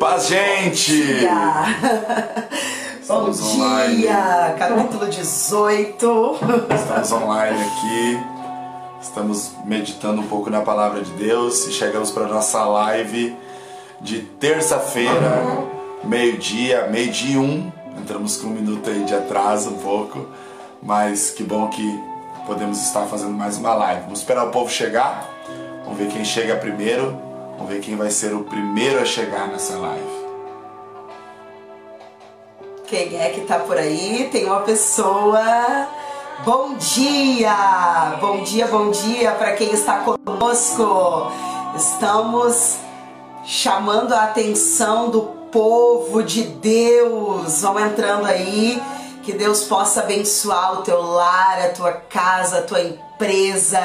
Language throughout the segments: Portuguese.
Paz, gente! Bom dia! Online. Capítulo 18. Estamos online aqui. Estamos meditando um pouco na palavra de Deus e chegamos para nossa live de terça-feira, meio-dia, meio-dia um. Entramos com um minuto aí de atraso um pouco, mas que bom que podemos estar fazendo mais uma live. Vamos esperar o povo chegar. Vamos ver quem chega primeiro Vamos ver quem vai ser o primeiro a chegar nessa live. Quem é que tá por aí? Tem uma pessoa. Bom dia! Bom dia, bom dia para quem está conosco. Estamos chamando a atenção do povo de Deus. Vão entrando aí. Que Deus possa abençoar o teu lar, a tua casa, a tua empresa,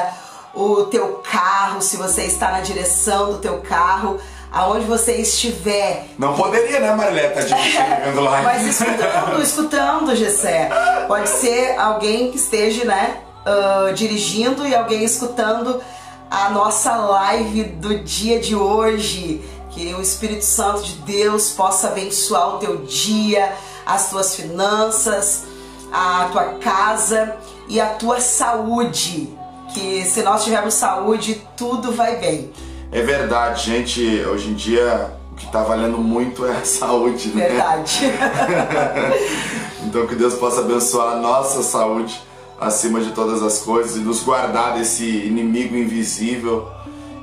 o teu carro, se você está na direção do teu carro, aonde você estiver. Não poderia, né, Marileta, chegando lá. Mas escutando, escutando, Gessé. Pode ser alguém que esteja, né, uh, dirigindo e alguém escutando a nossa live do dia de hoje. Que o Espírito Santo de Deus possa abençoar o teu dia, as tuas finanças, a tua casa e a tua saúde que se nós tivermos saúde, tudo vai bem. É verdade, gente. Hoje em dia o que está valendo muito é a saúde, né? Verdade. então que Deus possa abençoar a nossa saúde acima de todas as coisas e nos guardar desse inimigo invisível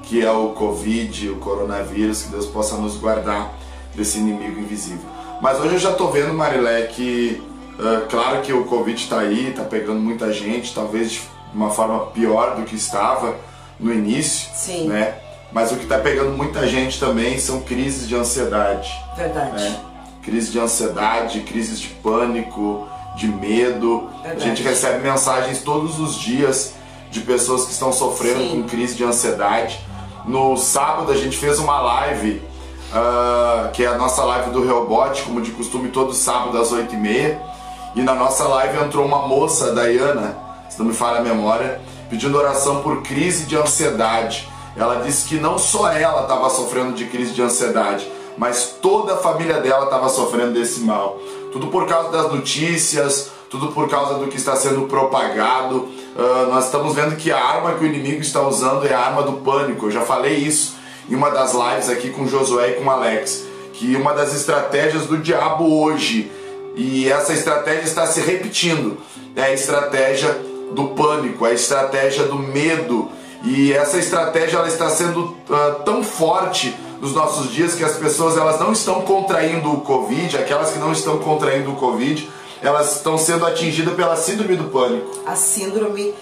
que é o Covid, o coronavírus, que Deus possa nos guardar desse inimigo invisível. Mas hoje eu já estou vendo, Marilé, que uh, claro que o Covid está aí, está pegando muita gente, talvez de uma forma pior do que estava no início, Sim. né? Mas o que está pegando muita gente também são crises de ansiedade. Verdade. Né? Crise de ansiedade, crises de pânico, de medo. Verdade. A gente recebe mensagens todos os dias de pessoas que estão sofrendo Sim. com crise de ansiedade. No sábado a gente fez uma live, uh, que é a nossa live do Reobot, como de costume, todo sábado às 8h30. E na nossa live entrou uma moça, a Dayana, se não me falha a memória, pedindo oração por crise de ansiedade. Ela disse que não só ela estava sofrendo de crise de ansiedade, mas toda a família dela estava sofrendo desse mal. Tudo por causa das notícias, tudo por causa do que está sendo propagado. Uh, nós estamos vendo que a arma que o inimigo está usando é a arma do pânico. Eu já falei isso em uma das lives aqui com Josué e com Alex, que uma das estratégias do diabo hoje, e essa estratégia está se repetindo, é a estratégia do pânico, a estratégia do medo. E essa estratégia ela está sendo uh, tão forte nos nossos dias que as pessoas elas não estão contraindo o Covid, aquelas que não estão contraindo o Covid, elas estão sendo atingidas pela síndrome do pânico. A síndrome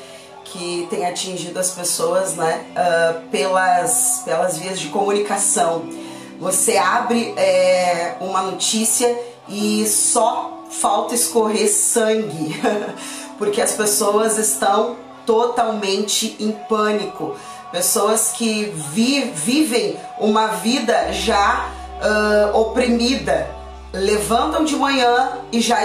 que tem atingido as pessoas né, uh, pelas, pelas vias de comunicação. Você abre é, uma notícia e só falta escorrer sangue. porque as pessoas estão totalmente em pânico. Pessoas que vi, vivem uma vida já uh, oprimida, levantam de manhã e já,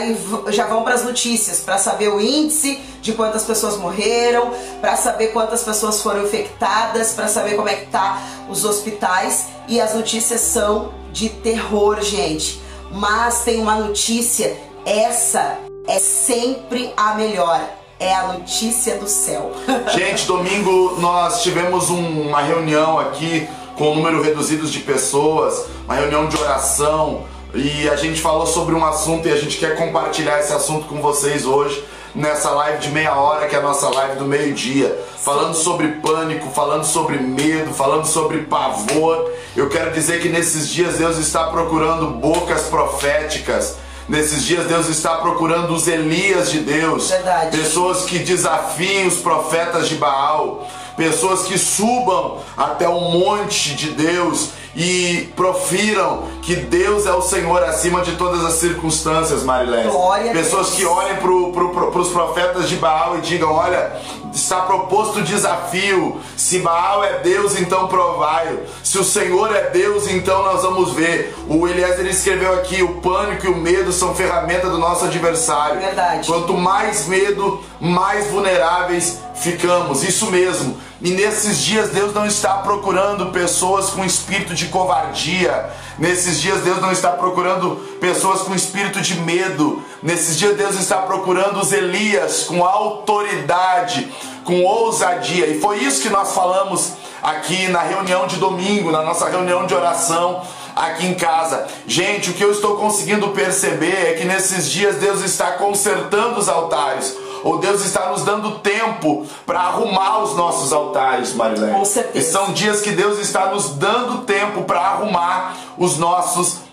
já vão para as notícias para saber o índice de quantas pessoas morreram, para saber quantas pessoas foram infectadas, para saber como é que tá os hospitais e as notícias são de terror, gente. Mas tem uma notícia, essa é sempre a melhor. É a notícia do céu. Gente, domingo nós tivemos um, uma reunião aqui com um número reduzido de pessoas, uma reunião de oração, e a gente falou sobre um assunto e a gente quer compartilhar esse assunto com vocês hoje nessa live de meia hora, que é a nossa live do meio-dia, falando sobre pânico, falando sobre medo, falando sobre pavor. Eu quero dizer que nesses dias Deus está procurando bocas proféticas Nesses dias Deus está procurando os Elias de Deus. Verdade. Pessoas que desafiem os profetas de Baal. Pessoas que subam até o monte de Deus e profiram que Deus é o Senhor acima de todas as circunstâncias, Marilés. Pessoas que olhem para pro, os profetas de Baal e digam: Olha, está proposto o desafio. Se Baal é Deus, então provai-o. Se o Senhor é Deus, então nós vamos ver. O Eliezer escreveu aqui: o pânico e o medo são ferramenta do nosso adversário. Verdade. Quanto mais medo, mais vulneráveis ficamos, isso mesmo. E nesses dias Deus não está procurando pessoas com espírito de covardia. Nesses dias Deus não está procurando pessoas com espírito de medo. Nesses dias Deus está procurando os Elias com autoridade, com ousadia. E foi isso que nós falamos aqui na reunião de domingo, na nossa reunião de oração aqui em casa. Gente, o que eu estou conseguindo perceber é que nesses dias Deus está consertando os altares ou Deus está nos dando tempo para arrumar os nossos altares, Marilé. Com certeza. E são dias que Deus está nos dando tempo para arrumar os nossos altares.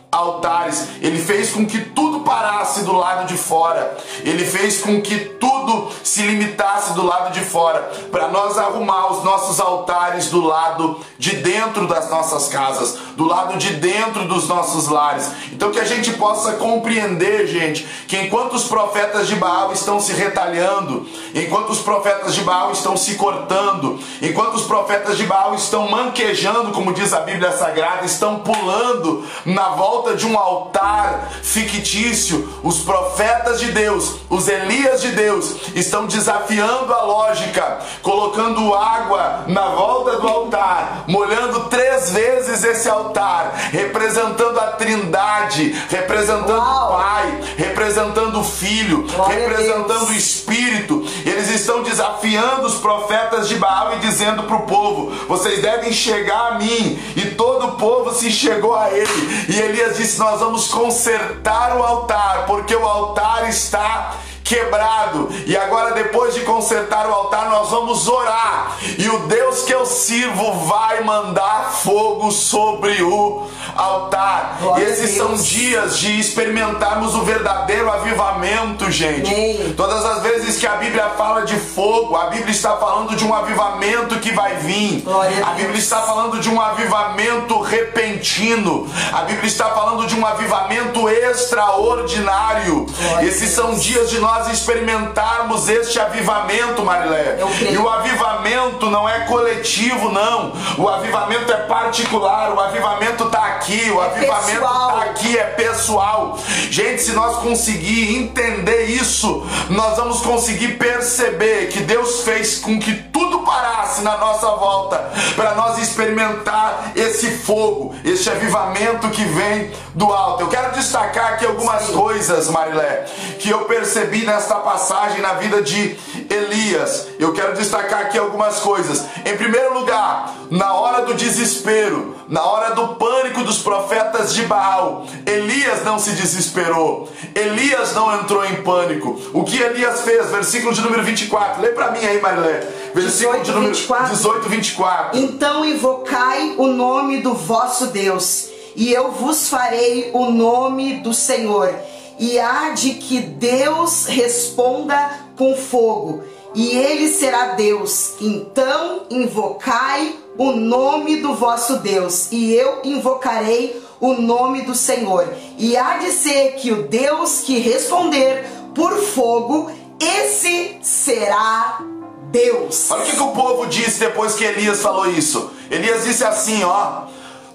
Ele fez com que tudo parasse do lado de fora. Ele fez com que tudo se limitasse do lado de fora, para nós arrumar os nossos altares do lado de dentro das nossas casas, do lado de dentro dos nossos lares. Então que a gente possa compreender, gente, que enquanto os profetas de Baal estão se retalhando, enquanto os profetas de Baal estão se cortando, enquanto os profetas de Baal estão manquejando, como diz a Bíblia Sagrada, estão pulando na volta de um altar fictício, os profetas de Deus, os Elias de Deus, estão desafiando a lógica, colocando água na volta do altar, molhando três vezes esse altar, representando a Trindade, representando Uau. o Pai, representando o Filho, Glória representando o Espírito. Eles estão desafiando os profetas de Baal e dizendo para o povo: vocês devem chegar a mim. E todo o povo se chegou a ele. E Elias disse: Nós vamos consertar o altar, porque o altar está quebrado. E agora, depois de consertar o altar, nós vamos orar. E o Deus que eu sirvo vai mandar fogo sobre o altar. Glória Esses são dias de experimentarmos o verdadeiro avivamento, gente. Amém. Todas as vezes que a Bíblia fala de fogo, a Bíblia está falando de um avivamento que vai vir. Glória a Bíblia está falando de um avivamento repentino. A Bíblia está falando de um avivamento extraordinário. Glória Esses são dias de nós experimentarmos este avivamento, Marilé. E o avivamento não é coletivo, não. O avivamento é particular. O avivamento está aqui. O é avivamento está aqui, é pessoal. Gente, se nós conseguir entender isso, nós vamos conseguir perceber que Deus fez com que tudo parasse na nossa volta para nós experimentar esse fogo, este avivamento que vem do alto. Eu quero destacar aqui algumas Sim. coisas, Marilé, que eu percebi nesta passagem na vida de Elias. Eu quero destacar aqui algumas coisas. Em primeiro lugar, na hora do desespero, na hora do pânico dos profetas de Baal, Elias não se desesperou. Elias não entrou em pânico. O que Elias fez? Versículo de número 24. Lê para mim aí, Marilé. Versículo 18, de número 24. 18, 24. Então invocai o nome do vosso Deus, e eu vos farei o nome do Senhor e há de que Deus responda com fogo, e ele será Deus. Então invocai o nome do vosso Deus, e eu invocarei o nome do Senhor. E há de ser que o Deus que responder por fogo, esse será Deus. Olha o que, que o povo disse depois que Elias falou isso. Elias disse assim: ó,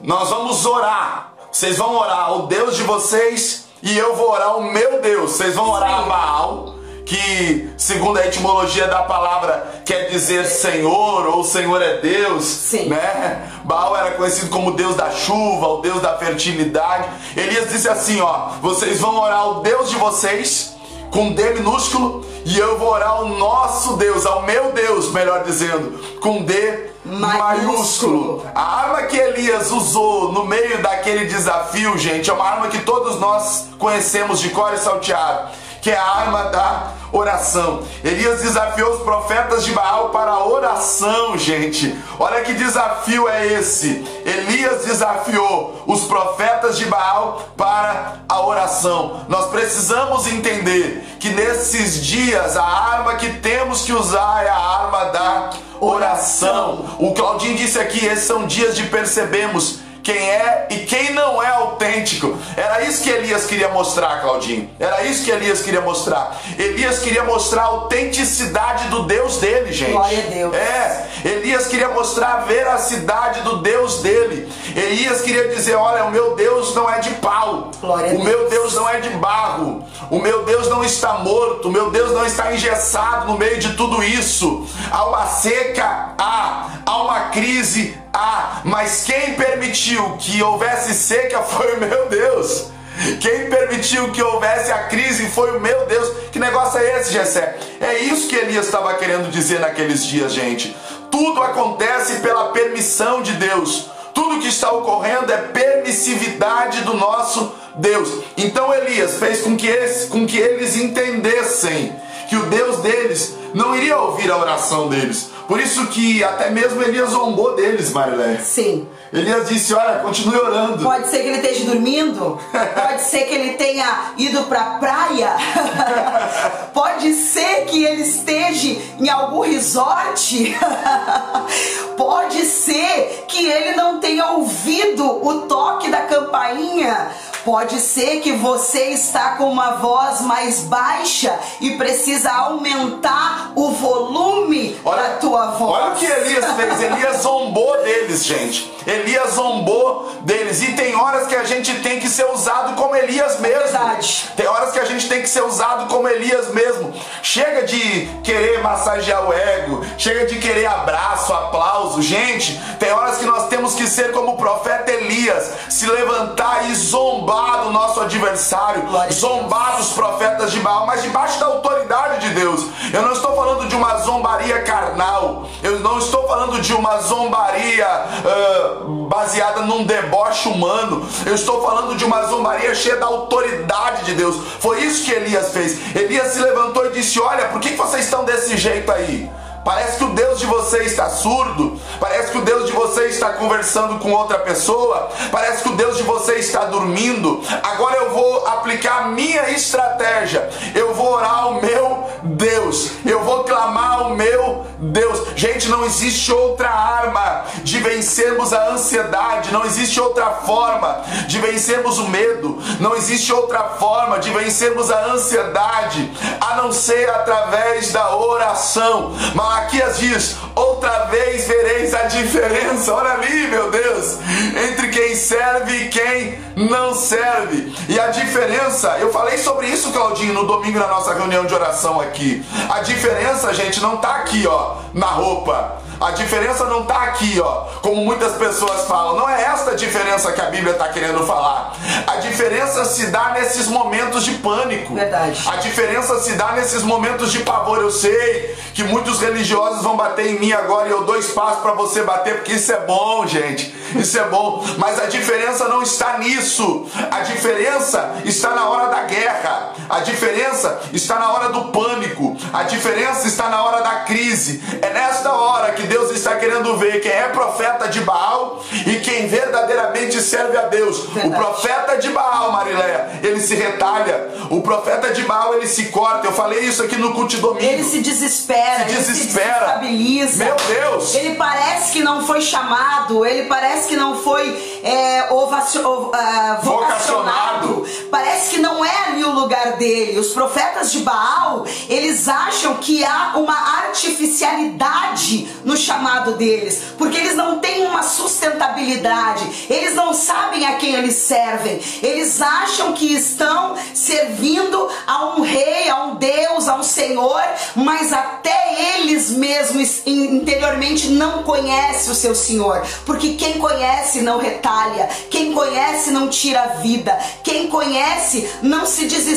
nós vamos orar. Vocês vão orar o Deus de vocês e eu vou orar o meu Deus. Vocês vão orar a Baal, que segundo a etimologia da palavra quer dizer Senhor ou Senhor é Deus, Sim. né? Baal era conhecido como Deus da chuva, o Deus da fertilidade. Elias disse assim, ó: "Vocês vão orar o Deus de vocês com D minúsculo e eu vou orar o nosso Deus, ao meu Deus, melhor dizendo, com D maiúsculo. A arma que Elias usou no meio daquele desafio, gente, é uma arma que todos nós conhecemos de cor e salteado, que é a arma da oração. Elias desafiou os profetas de Baal para a oração, gente. Olha que desafio é esse. Elias desafiou os profetas de Baal para a oração. Nós precisamos entender que nesses dias a arma que temos que usar é a arma da oração. O Claudinho disse aqui: esses são dias de percebermos quem é e quem não é autêntico. Era isso que Elias queria mostrar, Claudinho. Era isso que Elias queria mostrar. Elias queria mostrar a autenticidade do Deus dele, gente. Glória a Deus. É, Elias queria mostrar a veracidade do Deus dele. Elias queria dizer: Olha, o meu Deus não é de pau, Glória a o meu Deus. Deus não é de barro, o meu Deus não está morto, o meu Deus não está engessado no meio de tudo isso. Há uma seca, há, há uma crise, há, mas quem permitiu que houvesse seca foi o meu Deus. Quem permitiu que houvesse a crise foi o meu Deus. Que negócio é esse, Jessé? É isso que Elias estava querendo dizer naqueles dias, gente. Tudo acontece pela permissão de Deus. Tudo que está ocorrendo é permissividade do nosso Deus. Então Elias fez com que eles, com que eles entendessem que o Deus deles não iria ouvir a oração deles. Por isso que até mesmo Elias zombou deles, Marilé. Sim. Elias disse: Olha, continue orando. Pode ser que ele esteja dormindo, pode ser que ele tenha ido pra praia, pode ser que ele esteja em algum resort, pode ser que ele não tenha ouvido o toque da campainha. Pode ser que você está com uma voz mais baixa e precisa aumentar o volume da tua voz. Olha o que Elias fez. Elias zombou deles, gente. Elias zombou deles. E tem horas que a gente tem que ser usado como Elias mesmo. Verdade. Tem horas que a gente tem que ser usado como Elias mesmo. Chega de querer massagear o ego. Chega de querer abraço, aplauso. Gente, tem horas que nós temos que ser como o profeta Elias. Se levantar e zombar do nosso adversário. Zombar dos profetas de Baal. Mas debaixo da autoridade de Deus. Eu não estou falando de uma zombaria carnal. Eu não estou falando de uma zombaria ah, baseada num deboche humano. Eu estou falando de uma zombaria cheia da autoridade de Deus. Foi isso que Elias fez. Elias se levantou e disse: Olha, por que vocês estão desse jeito aí? Parece que o Deus de você está surdo. Parece que o Deus de você está conversando com outra pessoa. Parece que o Deus de você está dormindo. Agora eu vou aplicar a minha estratégia. Eu vou orar ao meu Deus. Eu vou clamar ao meu Deus. Gente, não existe outra arma de vencermos a ansiedade. Não existe outra forma de vencermos o medo. Não existe outra forma de vencermos a ansiedade a não ser através da oração. Malaquias diz: outra vez vereis a diferença. Olha ali, meu Deus, entre quem serve e quem não serve. E a diferença, eu falei sobre isso, Claudinho, no domingo na nossa reunião de oração aqui. A diferença, gente, não tá aqui, ó, na roupa. A diferença não tá aqui, ó, como muitas pessoas falam. Não é esta a diferença que a Bíblia está querendo falar. A diferença se dá nesses momentos de pânico. Verdade. A diferença se dá nesses momentos de pavor. Eu sei que muitos religiosos vão bater em mim agora e eu dou espaço para você bater, porque isso é bom, gente. Isso é bom. Mas a diferença não está nisso. A diferença está na hora da guerra. A diferença está na hora do pânico. A diferença está na hora da crise. É nesta hora que Deus está querendo ver quem é profeta de Baal e quem verdadeiramente serve a Deus. Verdade. O profeta de Baal, Marileia, ele se retalha. O profeta de Baal, ele se corta. Eu falei isso aqui no culto de domingo. Ele se desespera, Se ele se desespera. desestabiliza. Meu Deus! Ele parece que não foi chamado, ele parece que não foi é, ovacio- ov- ah, vocacionado. Vocacionado. Lugar dele. Os profetas de Baal, eles acham que há uma artificialidade no chamado deles, porque eles não têm uma sustentabilidade, eles não sabem a quem eles servem, eles acham que estão servindo a um rei, a um Deus, a um Senhor, mas até eles mesmos interiormente não conhecem o seu Senhor, porque quem conhece não retalha, quem conhece não tira a vida, quem conhece não se desespera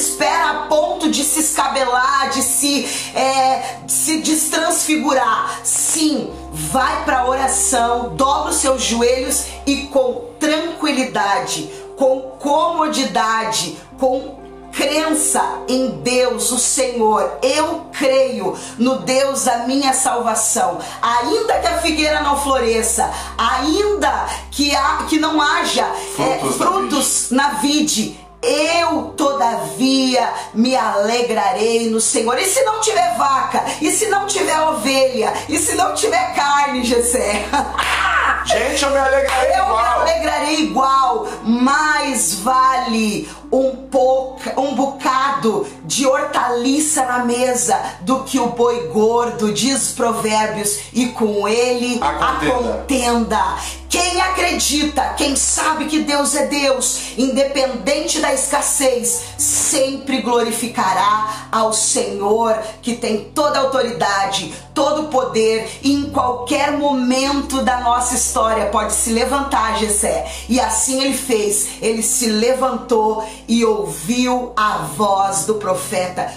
a ponto de se escabelar, de se, é, se destransfigurar. Sim, vai para a oração, dobra os seus joelhos e com tranquilidade, com comodidade, com crença em Deus, o Senhor. Eu creio no Deus da minha salvação. Ainda que a figueira não floresça, ainda que, há, que não haja é, Frutos na frutos na vide. Eu, todavia, me alegrarei no Senhor. E se não tiver vaca? E se não tiver ovelha? E se não tiver carne, Gessé? Gente, eu me alegrarei eu igual. me alegrarei igual. Mais vale um, pouca, um bocado de hortaliça na mesa do que o boi gordo, diz Provérbios, e com ele A a contenda. contenda. Quem acredita, quem sabe que Deus é Deus, independente da escassez, sempre glorificará ao Senhor que tem toda a autoridade, todo o poder e em qualquer momento da nossa história pode se levantar, Jessé. E assim ele fez. Ele se levantou e ouviu a voz do profeta.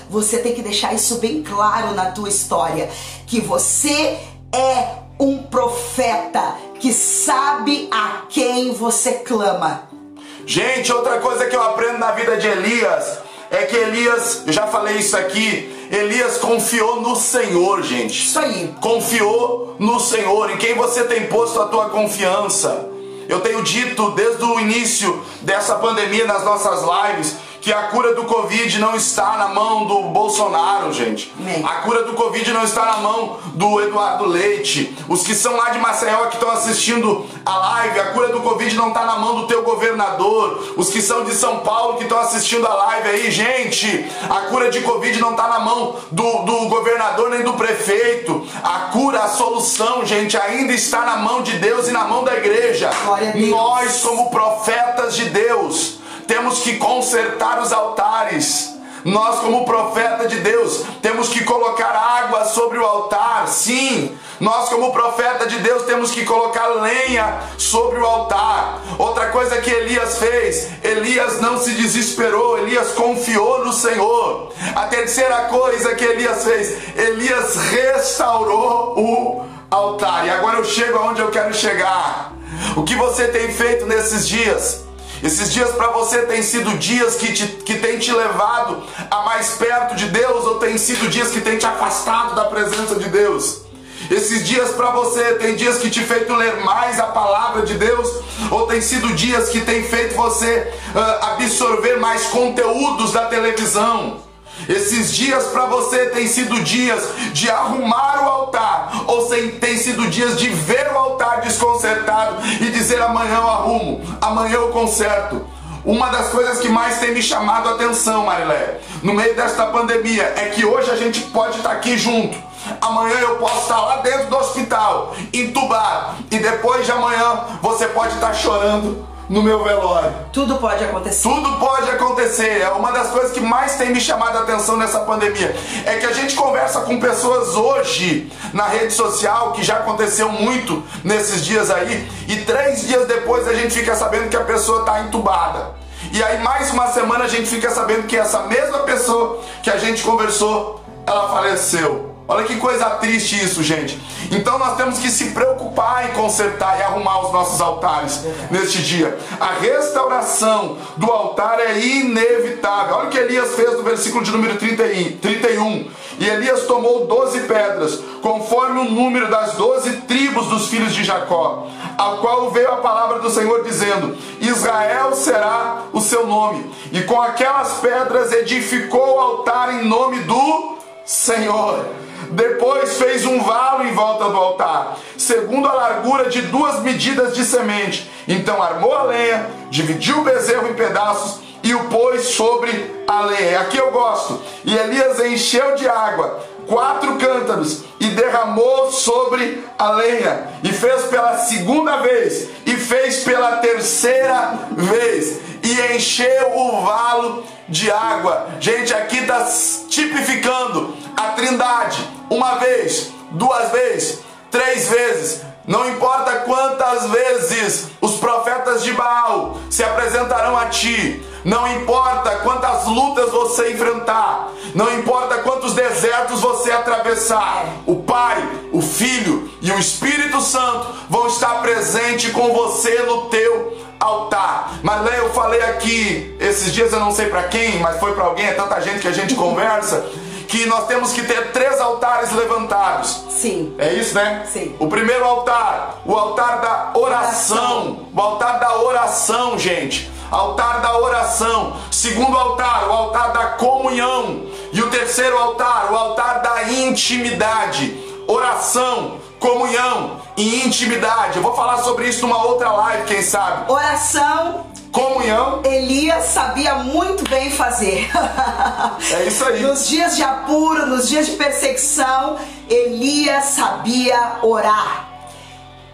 Você tem que deixar isso bem claro na tua história, que você é um profeta que sabe a quem você clama. Gente, outra coisa que eu aprendo na vida de Elias é que Elias, eu já falei isso aqui, Elias confiou no Senhor, gente. Isso aí. Confiou no Senhor. Em quem você tem posto a tua confiança? Eu tenho dito desde o início dessa pandemia nas nossas lives que a cura do Covid não está na mão do Bolsonaro, gente. Amém. A cura do Covid não está na mão do Eduardo Leite. Os que são lá de Maceió que estão assistindo a live, a cura do Covid não está na mão do teu governador. Os que são de São Paulo que estão assistindo a live aí, gente, a cura de Covid não está na mão do, do governador nem do prefeito. A cura, a solução, gente, ainda está na mão de Deus e na mão da igreja. Nós, como profetas de Deus, temos que consertar os altares. Nós, como profeta de Deus, temos que colocar água sobre o altar. Sim, nós, como profeta de Deus, temos que colocar lenha sobre o altar. Outra coisa que Elias fez: Elias não se desesperou, Elias confiou no Senhor. A terceira coisa que Elias fez: Elias restaurou o altar. E agora eu chego aonde eu quero chegar. O que você tem feito nesses dias? Esses dias para você tem sido dias que, te, que tem te levado a mais perto de Deus ou tem sido dias que tem te afastado da presença de Deus? Esses dias para você tem dias que te feito ler mais a palavra de Deus ou tem sido dias que tem feito você ah, absorver mais conteúdos da televisão? Esses dias para você tem sido dias de arrumar dias de ver o altar desconcertado e dizer amanhã eu arrumo, amanhã eu conserto. Uma das coisas que mais tem me chamado a atenção, Marilé, no meio desta pandemia, é que hoje a gente pode estar aqui junto. Amanhã eu posso estar lá dentro do hospital, entubado, e depois de amanhã você pode estar chorando no meu velório. Tudo pode acontecer. Tudo pode acontecer. É uma das coisas que mais tem me chamado a atenção nessa pandemia. É que a gente conversa com pessoas hoje na rede social, que já aconteceu muito nesses dias aí, e três dias depois a gente fica sabendo que a pessoa está entubada. E aí mais uma semana a gente fica sabendo que essa mesma pessoa que a gente conversou, ela faleceu. Olha que coisa triste isso, gente. Então nós temos que se preocupar em consertar e arrumar os nossos altares neste dia. A restauração do altar é inevitável. Olha o que Elias fez no versículo de número 30 e- 31. E Elias tomou doze pedras, conforme o número das doze tribos dos filhos de Jacó, ao qual veio a palavra do Senhor dizendo: Israel será o seu nome. E com aquelas pedras edificou o altar em nome do Senhor. Depois fez um valo em volta do altar, segundo a largura de duas medidas de semente. Então armou a lenha, dividiu o bezerro em pedaços e o pôs sobre a lenha. Aqui eu gosto. E Elias encheu de água quatro cântaros e derramou sobre a lenha. E fez pela segunda vez fez pela terceira vez e encheu o valo de água. Gente, aqui está tipificando a trindade. Uma vez, duas vezes, três vezes. Não importa quantas vezes os profetas de Baal se apresentarão a ti. Não importa quantas lutas você enfrentar. Não importa quantos desertos você atravessar. O Pai, o Filho e o Espírito Santo vão estar presentes com você no teu altar. Mas eu falei aqui, esses dias eu não sei para quem, mas foi para alguém, é tanta gente que a gente conversa, que nós temos que ter três altares levantados. Sim. É isso, né? Sim. O primeiro altar, o altar da oração. O altar da oração, gente. Altar da oração. Segundo altar, o altar comunhão. E o terceiro altar, o altar da intimidade. Oração, comunhão e intimidade. Eu vou falar sobre isso numa outra live, quem sabe. Oração comunhão. Elias sabia muito bem fazer. É isso aí. nos dias de apuro, nos dias de perseguição, Elias sabia orar.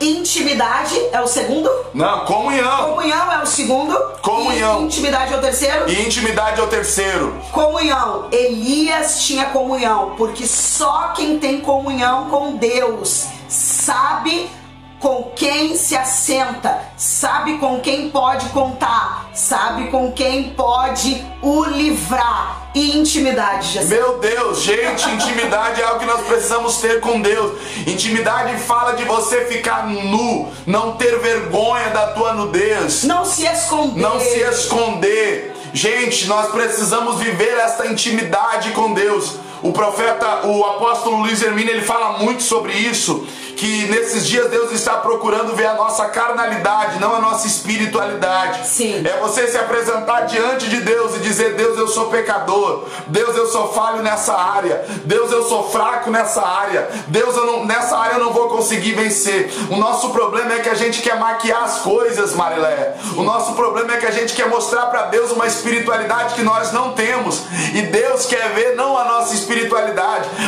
Intimidade é o segundo? Não, comunhão. Comunhão é o segundo? Comunhão. E intimidade é o terceiro? E intimidade é o terceiro. Comunhão. Elias tinha comunhão, porque só quem tem comunhão com Deus sabe com quem se assenta, sabe com quem pode contar, sabe com quem pode o livrar. E intimidade, Jesus. Meu Deus, gente, intimidade é algo que nós precisamos ter com Deus. Intimidade fala de você ficar nu, não ter vergonha da tua nudez. Não se esconder. Não se esconder. Gente, nós precisamos viver esta intimidade com Deus. O profeta, o apóstolo Luiz Hermínio, ele fala muito sobre isso que nesses dias Deus está procurando ver a nossa carnalidade, não a nossa espiritualidade. Sim. É você se apresentar diante de Deus e dizer: Deus, eu sou pecador. Deus, eu sou falho nessa área. Deus, eu sou fraco nessa área. Deus, eu não, nessa área eu não vou conseguir vencer. O nosso problema é que a gente quer maquiar as coisas, Marilé. O nosso problema é que a gente quer mostrar para Deus uma espiritualidade que nós não temos. E Deus quer ver não a nossa espiritualidade,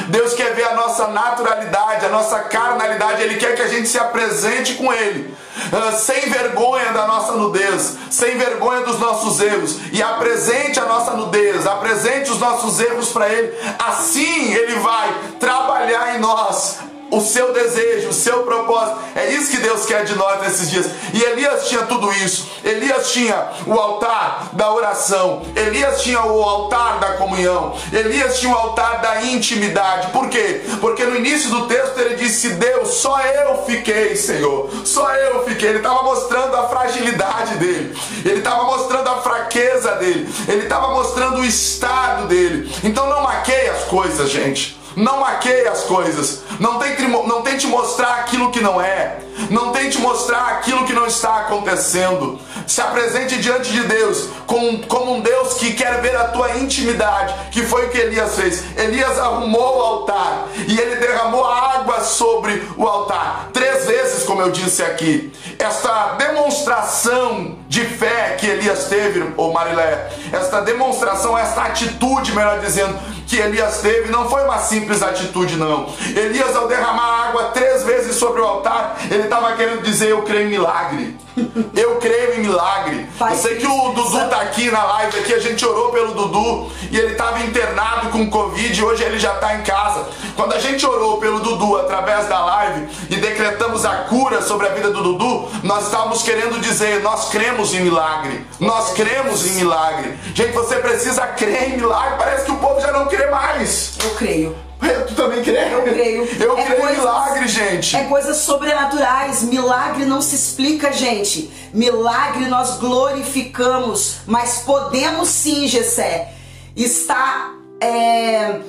Deus quer ver a nossa naturalidade, a nossa carnalidade. Ele quer que a gente se apresente com Ele, uh, sem vergonha da nossa nudez, sem vergonha dos nossos erros, e apresente a nossa nudez, apresente os nossos erros para Ele. Assim Ele vai trabalhar em nós o seu desejo, o seu propósito. É isso que Deus quer de nós nesses dias. E Elias tinha tudo isso. Elias tinha o altar da oração. Elias tinha o altar da comunhão. Elias tinha o altar da intimidade. Por quê? Porque no início do texto ele disse: Deus, só eu fiquei, Senhor. Só eu fiquei. Ele estava mostrando a fragilidade dele. Ele estava mostrando a fraqueza dele. Ele estava mostrando o estado dele. Então não maqueie as coisas, gente. Não maqueie as coisas. Não tente, não tente mostrar aquilo que não é. Não tente mostrar aquilo que não está acontecendo. Se apresente diante de Deus como, como um Deus que quer ver a tua intimidade, que foi o que Elias fez. Elias arrumou o altar e ele derramou água sobre o altar. Três vezes, como eu disse aqui. Esta demonstração de fé que Elias teve, ô Marilé, esta demonstração, esta atitude, melhor dizendo, que Elias teve não foi uma simples atitude, não. Elias, ao derramar água três vezes sobre o altar, ele estava querendo dizer: Eu creio em milagre. Eu creio em milagre. Eu sei que o Dudu tá aqui na live aqui, a gente orou pelo Dudu e ele estava internado com Covid e hoje ele já está em casa. Quando a gente orou pelo Dudu através da live e decretamos a cura sobre a vida do Dudu, nós estávamos querendo dizer: nós cremos em milagre. Nós cremos em milagre. Gente, você precisa crer em milagre. Parece que o povo já não crê mais. Eu creio. Tu também crê? Eu creio. Eu é creio milagre, gente. É coisas sobrenaturais. Milagre não se explica, gente. Milagre nós glorificamos, mas podemos sim, Gessé, estar é,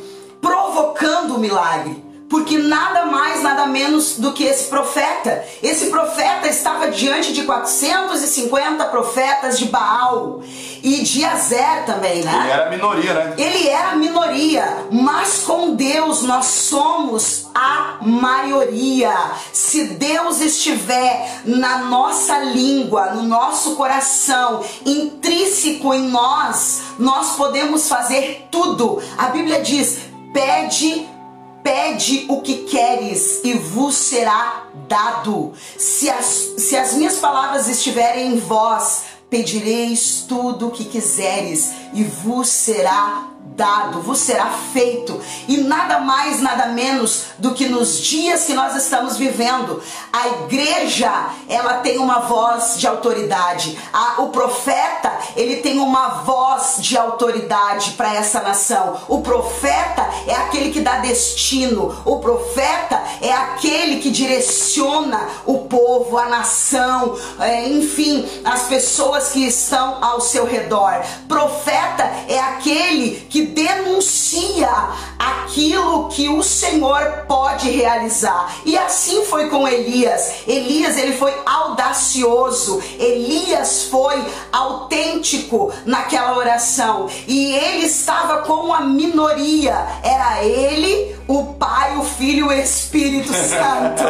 provocando o milagre porque nada mais, nada menos do que esse profeta. Esse diante de 450 profetas de Baal e de Azer também, né? Ele era minoria, né? Ele era minoria, mas com Deus nós somos a maioria. Se Deus estiver na nossa língua, no nosso coração, intrínseco em nós, nós podemos fazer tudo. A Bíblia diz: pede Pede o que queres e vos será dado. Se as, se as minhas palavras estiverem em vós, pedireis tudo o que quiseres e vos será dado, vos será feito. E nada mais, nada menos do que nos dias que nós estamos vivendo. A igreja, ela tem uma voz de autoridade. A, o profeta, ele tem uma voz de autoridade para essa nação. O profeta é aquele que dá destino. O profeta é aquele que direciona o povo, a nação, é, enfim, as pessoas que estão ao seu redor. Profeta é aquele que denuncia aquilo que o Senhor pode realizar. E assim foi com Elias. Elias ele foi audacioso. Elias foi autêntico naquela oração e ele estava com a minoria. Era ele, o Pai, o Filho e o Espírito Santo.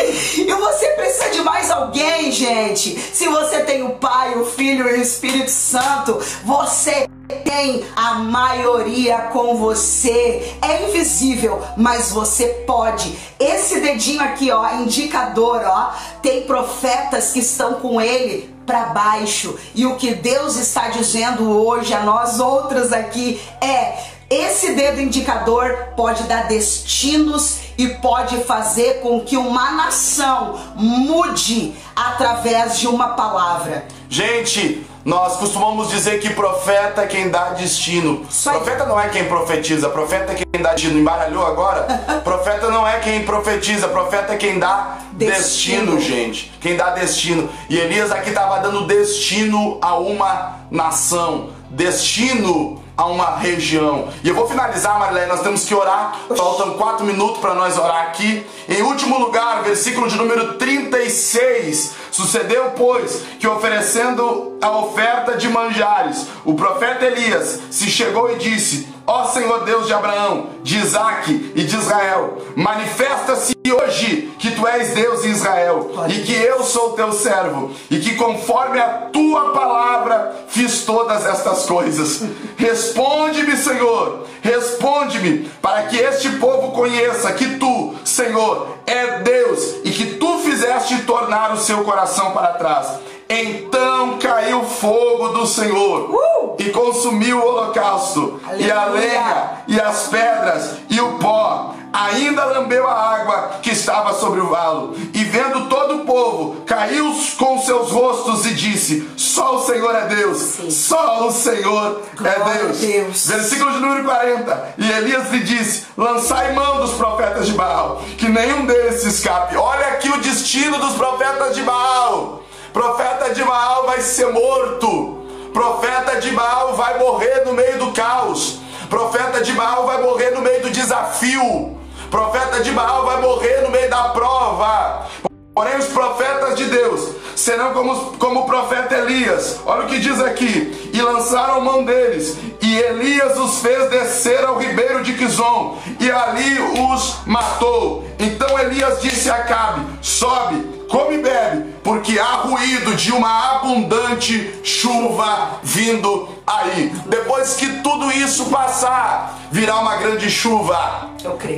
e você precisa de mais alguém, gente. Se você tem o Pai, o Filho e o Espírito Santo, você tem a maioria com você. É invisível, mas você pode. Esse dedinho aqui, ó, indicador, ó, tem profetas que estão com ele para baixo. E o que Deus está dizendo hoje a nós outros aqui é esse dedo indicador pode dar destinos e pode fazer com que uma nação mude através de uma palavra. Gente, nós costumamos dizer que profeta é quem dá destino. Profeta não é quem profetiza, profeta é quem dá destino. Embaralhou agora? profeta não é quem profetiza, profeta é quem dá destino. destino, gente. Quem dá destino. E Elias aqui estava dando destino a uma nação. Destino a uma região. E eu vou finalizar, Marilene, nós temos que orar. Faltam quatro minutos para nós orar aqui. Em último lugar, versículo de número 36. Sucedeu, pois, que oferecendo a oferta de manjares, o profeta Elias se chegou e disse: Ó Senhor Deus de Abraão, de Isaac e de Israel, manifesta-se hoje que tu és Deus em Israel e que eu sou teu servo e que conforme a tua palavra fiz todas estas coisas. Responde-me, Senhor, responde-me, para que este povo conheça que tu, Senhor, é Deus e que tu fizeste tornar o seu coração para trás. Então caiu fogo do Senhor uh! e consumiu o holocausto, Aleluia. e a lenha, e as pedras, e o pó. Ainda lambeu a água que estava sobre o valo. E vendo todo o povo, caiu com seus rostos e disse: Só o Senhor é Deus, Sim. só o Senhor é Glória é Deus. Deus. Versículo de número 40. E Elias lhe disse: Lançai mão dos profetas de Baal, que nenhum deles se escape. Olha aqui o destino dos profetas de Baal. Profeta de Baal vai ser morto. Profeta de Baal vai morrer no meio do caos. Profeta de Baal vai morrer no meio do desafio. Profeta de Baal vai morrer no meio da prova. Porém, os profetas de Deus serão como, como o profeta Elias. Olha o que diz aqui: e lançaram mão deles, e Elias os fez descer ao ribeiro de Quizon, e ali os matou. Então Elias disse a Acabe: sobe come e bebe, porque há ruído de uma abundante chuva vindo aí. Depois que tudo isso passar, virá uma grande chuva.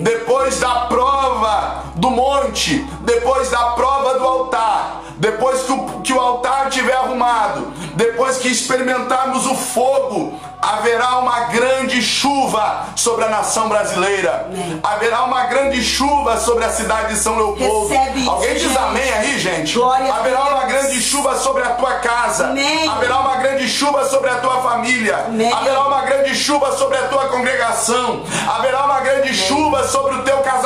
Depois da prova do monte, depois da prova do altar, depois que o, que o altar estiver arrumado, depois que experimentarmos o fogo, haverá uma grande chuva sobre a nação brasileira. Amém. Haverá uma grande chuva sobre a cidade de São Leopoldo. Recebe Alguém diz amém aí, gente? Glória haverá uma grande chuva sobre a tua casa. Amém. Haverá uma grande chuva sobre a tua família. Amém. Haverá uma grande chuva sobre a tua congregação. Haverá uma grande chuva sobre o teu casamento.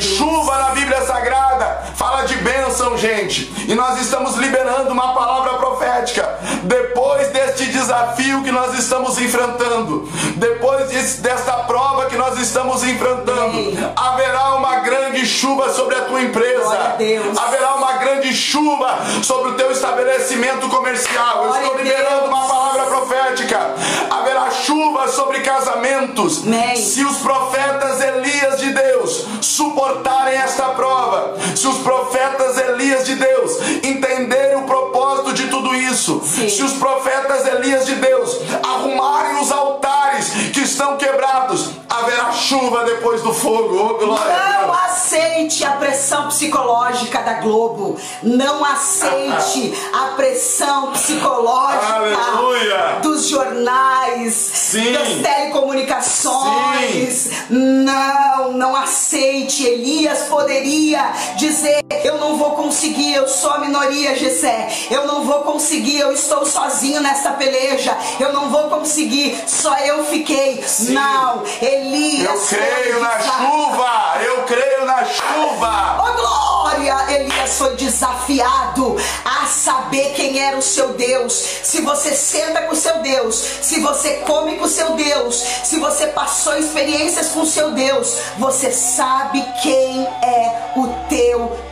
Chuva na Bíblia Sagrada fala de bênção, gente. E nós estamos liberando uma palavra profética. Depois deste desafio que nós estamos enfrentando, depois desta prova que nós estamos enfrentando, haverá uma grande chuva sobre a tua empresa, haverá uma grande chuva sobre o teu estabelecimento comercial. Eu estou liberando uma palavra profética. Haverá chuva sobre casamentos. Se os profetas Elias de Deus suportarem esta prova, se os profetas Elias de Deus entenderem o propósito de tudo isso, Sim. se os profetas Elias de Deus arrumarem os altares que estão quebrados, haverá chuva depois do fogo. Oh, glória Não aceite a pressão psicológica da Globo. Não aceite a pressão psicológica Aleluia. dos jornais, Sim. das telecomunicações. Sim. Não, não aceite. Elias poderia dizer: Eu não vou conseguir, eu sou a minoria, Gessé. Eu não vou conseguir, eu estou sozinho nessa peleja. Eu não vou conseguir, só eu fiquei. Sim. Não, Elias. Eu creio na chuva, eu creio na chuva. Oh, glória! Elias foi desafiado a saber quem era o seu Deus. Se você senta com o seu Deus, se você come com o seu Deus, se você passou experiências com o seu Deus, você sabe quem é o teu Deus.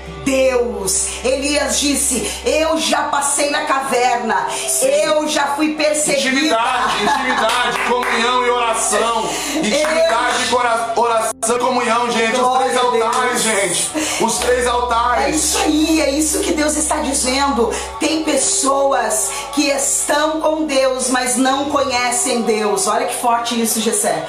Elias disse: Eu já passei na caverna, Sim. eu já fui perseguida. Intimidade, intimidade, comunhão e oração. Intimidade, eu... oração e comunhão, gente. Glória Os três altares, gente. Os três altares. É isso aí, é isso que Deus está dizendo. Tem pessoas que estão com Deus, mas não conhecem Deus. Olha que forte isso, Gessé.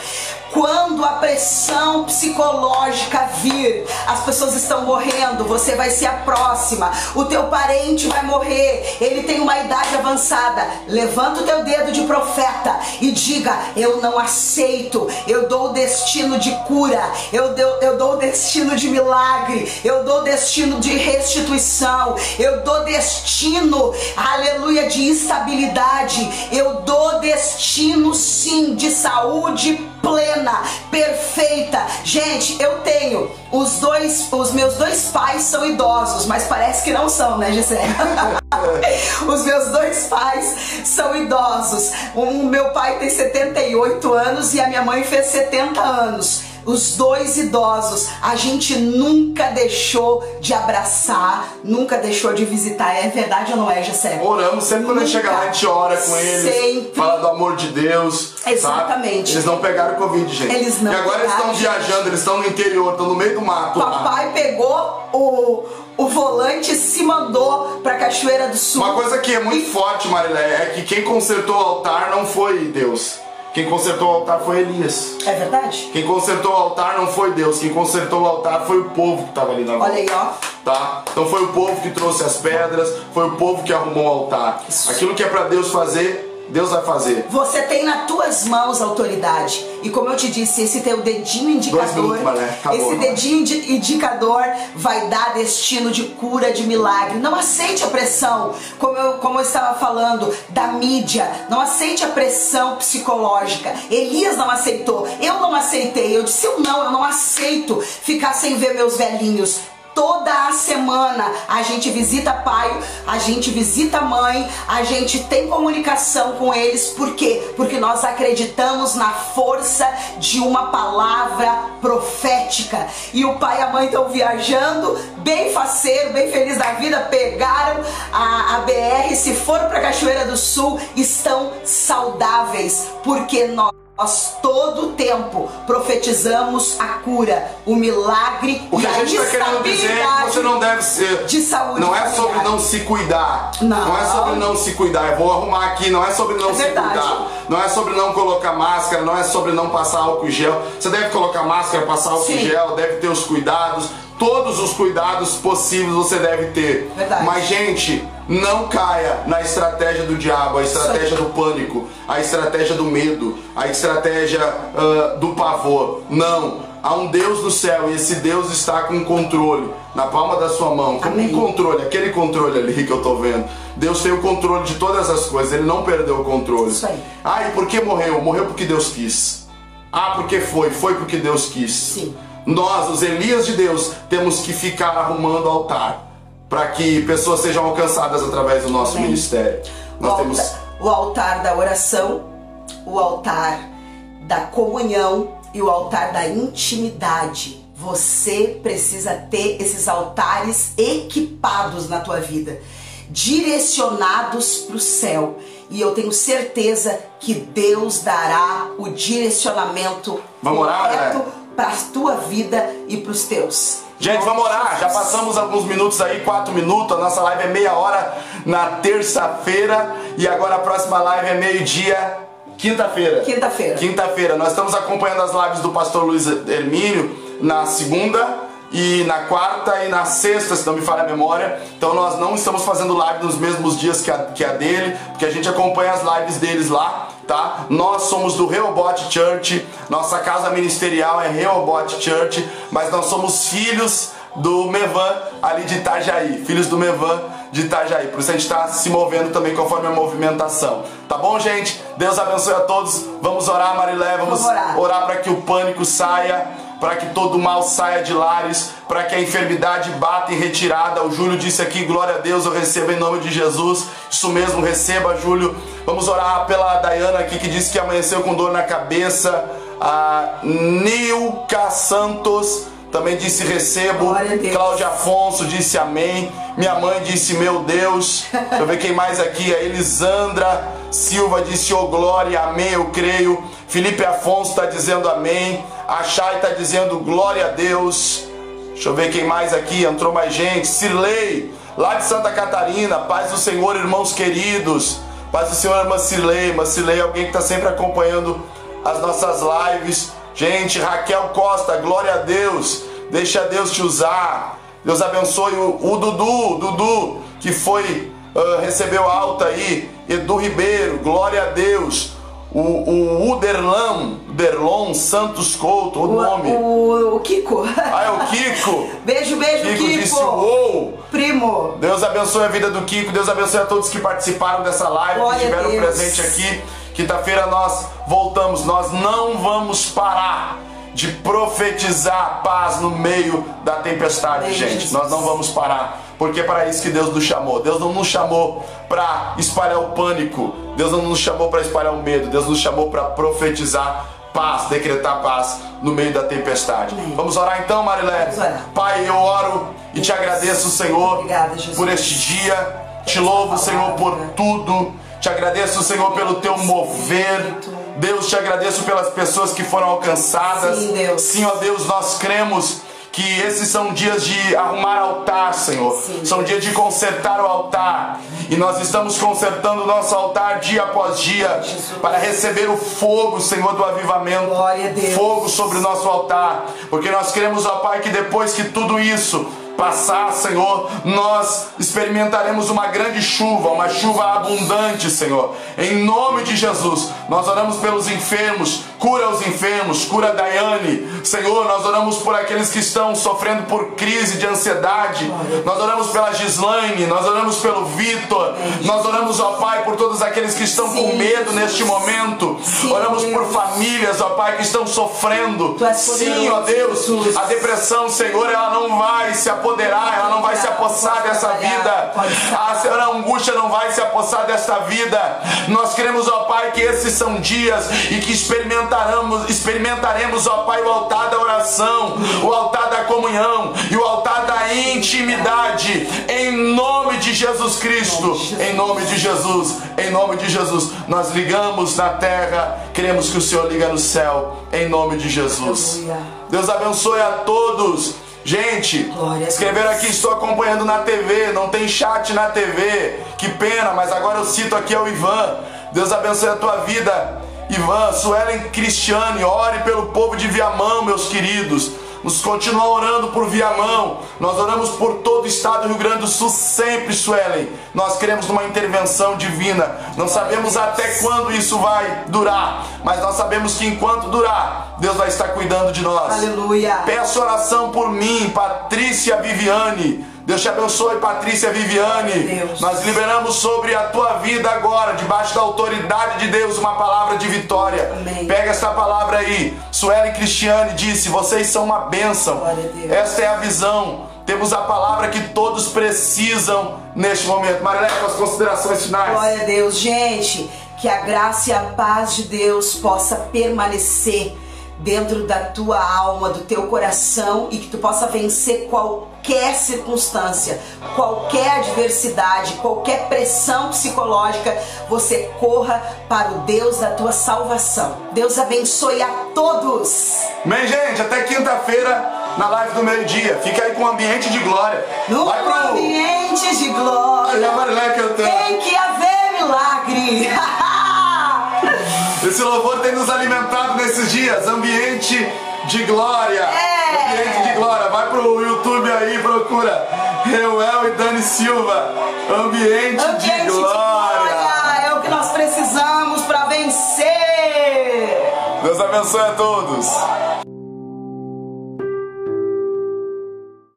Quando a pressão psicológica vir, as pessoas estão morrendo, você vai ser a próxima. O teu parente vai morrer, ele tem uma idade avançada. Levanta o teu dedo de profeta e diga: Eu não aceito. Eu dou o destino de cura, eu dou, eu dou o destino de milagre, eu dou o destino de restituição, eu dou destino, aleluia, de estabilidade, eu dou destino sim de saúde plena, perfeita. Gente, eu tenho os dois, os meus dois pais são idosos, mas parece que não são, né, Gisele? os meus dois pais são idosos. O meu pai tem 78 anos e a minha mãe fez 70 anos os dois idosos, a gente nunca deixou de abraçar, nunca deixou de visitar. É verdade ou não é, Gessé? Oramos, sempre nunca. quando a gente chega lá, a gente ora com eles, sempre. fala do amor de Deus. Exatamente. Eles não pegaram Covid, gente. Eles não E agora eles estão viajando, eles estão no interior, estão no meio do mato. Papai lá. pegou o o volante se mandou pra Cachoeira do Sul. Uma coisa que é muito e... forte, Marilé, é que quem consertou o altar não foi Deus. Quem consertou o altar foi Elias. É verdade? Quem consertou o altar não foi Deus. Quem consertou o altar foi o povo que estava ali na volta. Olha aí, ó. Tá? Então foi o povo que trouxe as pedras, foi o povo que arrumou o altar. Isso. Aquilo que é para Deus fazer, Deus vai fazer. Você tem nas tuas mãos autoridade. E como eu te disse, esse teu dedinho indicador, minutos, esse dedinho indicador vai dar destino de cura, de milagre. Não aceite a pressão, como eu, como eu estava falando, da mídia. Não aceite a pressão psicológica. Elias não aceitou. Eu não aceitei. Eu disse, eu não, eu não aceito ficar sem ver meus velhinhos toda a semana a gente visita pai, a gente visita mãe, a gente tem comunicação com eles, por quê? Porque nós acreditamos na força de uma palavra profética. E o pai e a mãe estão viajando, bem faceiro, bem feliz da vida, pegaram a, a BR, se foram para Cachoeira do Sul, estão saudáveis, porque nós nós todo o tempo profetizamos a cura, o milagre o que e a, a gente está querendo dizer é que você não deve ser de saúde. Não é sobre não se cuidar. Não. não é sobre não se cuidar. Eu vou arrumar aqui. Não é sobre não é se cuidar. Não é sobre não colocar máscara. Não é sobre não passar álcool gel. Você deve colocar máscara, passar álcool Sim. gel. Deve ter os cuidados. Todos os cuidados possíveis você deve ter. Verdade. Mas gente não caia na estratégia do diabo, a estratégia do pânico, a estratégia do medo, a estratégia uh, do pavor. Não. Há um Deus no céu e esse Deus está com controle na palma da sua mão. Como um controle, aquele controle ali que eu tô vendo. Deus tem o controle de todas as coisas, ele não perdeu o controle. Isso aí. Ah, e por que morreu? Morreu porque Deus quis. Ah, porque foi? Foi porque Deus quis. Sim. Nós, os Elias de Deus, temos que ficar arrumando altar para que pessoas sejam alcançadas através do nosso Amém. ministério. Nós o temos o altar da oração, o altar da comunhão e o altar da intimidade. Você precisa ter esses altares equipados na tua vida, direcionados para o céu. E eu tenho certeza que Deus dará o direcionamento Vamos correto para a tua vida e para os teus. Gente, vamos orar. Já passamos alguns minutos aí, quatro minutos. A nossa live é meia hora na terça-feira. E agora a próxima live é meio-dia, quinta-feira. Quinta-feira. Quinta-feira. Nós estamos acompanhando as lives do pastor Luiz Hermínio na segunda e na quarta e na sexta, se não me falha a memória. Então nós não estamos fazendo live nos mesmos dias que a, que a dele, porque a gente acompanha as lives deles lá tá? Nós somos do Rehoboth Church, nossa casa ministerial é Rehoboth Church, mas nós somos filhos do Mevan ali de Itajaí, filhos do Mevan de Itajaí. Por isso a gente está se movendo também conforme a movimentação. Tá bom, gente? Deus abençoe a todos. Vamos orar, Marilé. Vamos, vamos orar, orar para que o pânico saia para que todo mal saia de lares, para que a enfermidade bata em retirada. O Júlio disse aqui, glória a Deus, eu recebo em nome de Jesus. Isso mesmo, receba, Júlio. Vamos orar pela Dayana aqui que disse que amanheceu com dor na cabeça. A Nilka Santos também disse recebo. Cláudia Afonso disse amém. Minha mãe disse meu Deus. Deixa eu ver quem mais aqui. A Elisandra Silva disse oh glória, amém, eu creio. Felipe Afonso está dizendo amém. A Chay está dizendo glória a Deus. Deixa eu ver quem mais aqui. Entrou mais gente. Cirlei, lá de Santa Catarina. Paz do Senhor, irmãos queridos. Paz do Senhor, irmã Cirlei. Irmã Cirlei, alguém que está sempre acompanhando as nossas lives. Gente, Raquel Costa, glória a Deus. Deixa Deus te usar. Deus abençoe o, o Dudu, Dudu, que foi, uh, recebeu alta aí. Edu Ribeiro, glória a Deus. O, o Uderlan, Uderlon Santos Couto, o, o nome. O, o, Kiko. Ah, é o Kiko. beijo, beijo, Kiko. Kiko disse uou. Primo. Deus abençoe a vida do Kiko, Deus abençoe a todos que participaram dessa live, glória que estiveram presentes aqui. Quinta-feira nós voltamos, nós não vamos parar de profetizar paz no meio da tempestade, gente. Nós não vamos parar, porque é para isso que Deus nos chamou. Deus não nos chamou para espalhar o pânico, Deus não nos chamou para espalhar o medo, Deus nos chamou para profetizar paz, decretar paz no meio da tempestade. Amém. Vamos orar então, Marilé? Pai, eu oro e te agradeço, Senhor, Obrigada, por este dia. Te louvo, Senhor, por tudo te agradeço, Senhor, pelo teu mover. Deus, te agradeço pelas pessoas que foram alcançadas. Sim, Deus. Sim, ó Deus, nós cremos que esses são dias de arrumar altar, Senhor. Sim, são dias de consertar o altar. E nós estamos consertando o nosso altar dia após dia Jesus. para receber o fogo, Senhor, do avivamento. Fogo sobre o nosso altar. Porque nós queremos, ó Pai, que depois que tudo isso passar, Senhor, nós experimentaremos uma grande chuva, uma chuva abundante, Senhor. Em nome de Jesus, nós oramos pelos enfermos, cura os enfermos, cura a Daiane. Senhor, nós oramos por aqueles que estão sofrendo por crise de ansiedade. Nós oramos pela Gislaine, nós oramos pelo Vitor. Nós oramos, ó Pai, por todos aqueles que estão com medo neste momento. Oramos por famílias, ó Pai, que estão sofrendo. Sim, ó Deus, a depressão, Senhor, ela não vai se aposentar apoderar, ela não vai se apossar dessa vida. A senhora angústia não vai se apossar desta vida. Nós queremos, ó Pai, que esses são dias e que experimentaremos, experimentaremos, ó Pai, o altar da oração, o altar da comunhão e o altar da intimidade. Em nome de Jesus Cristo, em nome de Jesus, em nome de Jesus, nós ligamos na terra, queremos que o Senhor liga no céu, em nome de Jesus. Deus abençoe a todos. Gente, escreveram aqui, estou acompanhando na TV, não tem chat na TV. Que pena, mas agora eu cito aqui ao Ivan. Deus abençoe a tua vida. Ivan, Suelen Cristiane, ore pelo povo de Viamão, meus queridos. Nos continua orando por Viamão. Nós oramos por todo o estado do Rio Grande do Sul sempre, Suelen. Nós queremos uma intervenção divina. Não sabemos até quando isso vai durar, mas nós sabemos que enquanto durar, Deus vai estar cuidando de nós. Aleluia. Peço oração por mim, Patrícia Viviane. Deus te abençoe, Patrícia Viviane. Deus. Nós liberamos sobre a tua vida agora, debaixo da autoridade de Deus, uma palavra de vitória. Amém. Pega essa palavra aí. Sueli Cristiane disse: Vocês são uma bênção. Esta é a visão. Temos a palavra que todos precisam neste momento. Marilé, com as considerações finais. Glória a Deus. Gente, que a graça e a paz de Deus possa permanecer dentro da tua alma, do teu coração e que tu possa vencer qualquer circunstância, qualquer adversidade, qualquer pressão psicológica, você corra para o Deus da tua salvação. Deus abençoe a todos. Amém, gente. Até quinta-feira na live do meio-dia. Fica aí com o ambiente de glória. No Vai pro... ambiente de glória. Tem que haver milagre. Esse louvor tem nos alimentado nesses dias. Ambiente de glória. É. Ambiente de glória. Vai pro YouTube aí, procura Reuel e Dani Silva. Ambiente, Ambiente de, glória. de glória. É o que nós precisamos para vencer. Deus abençoe a todos.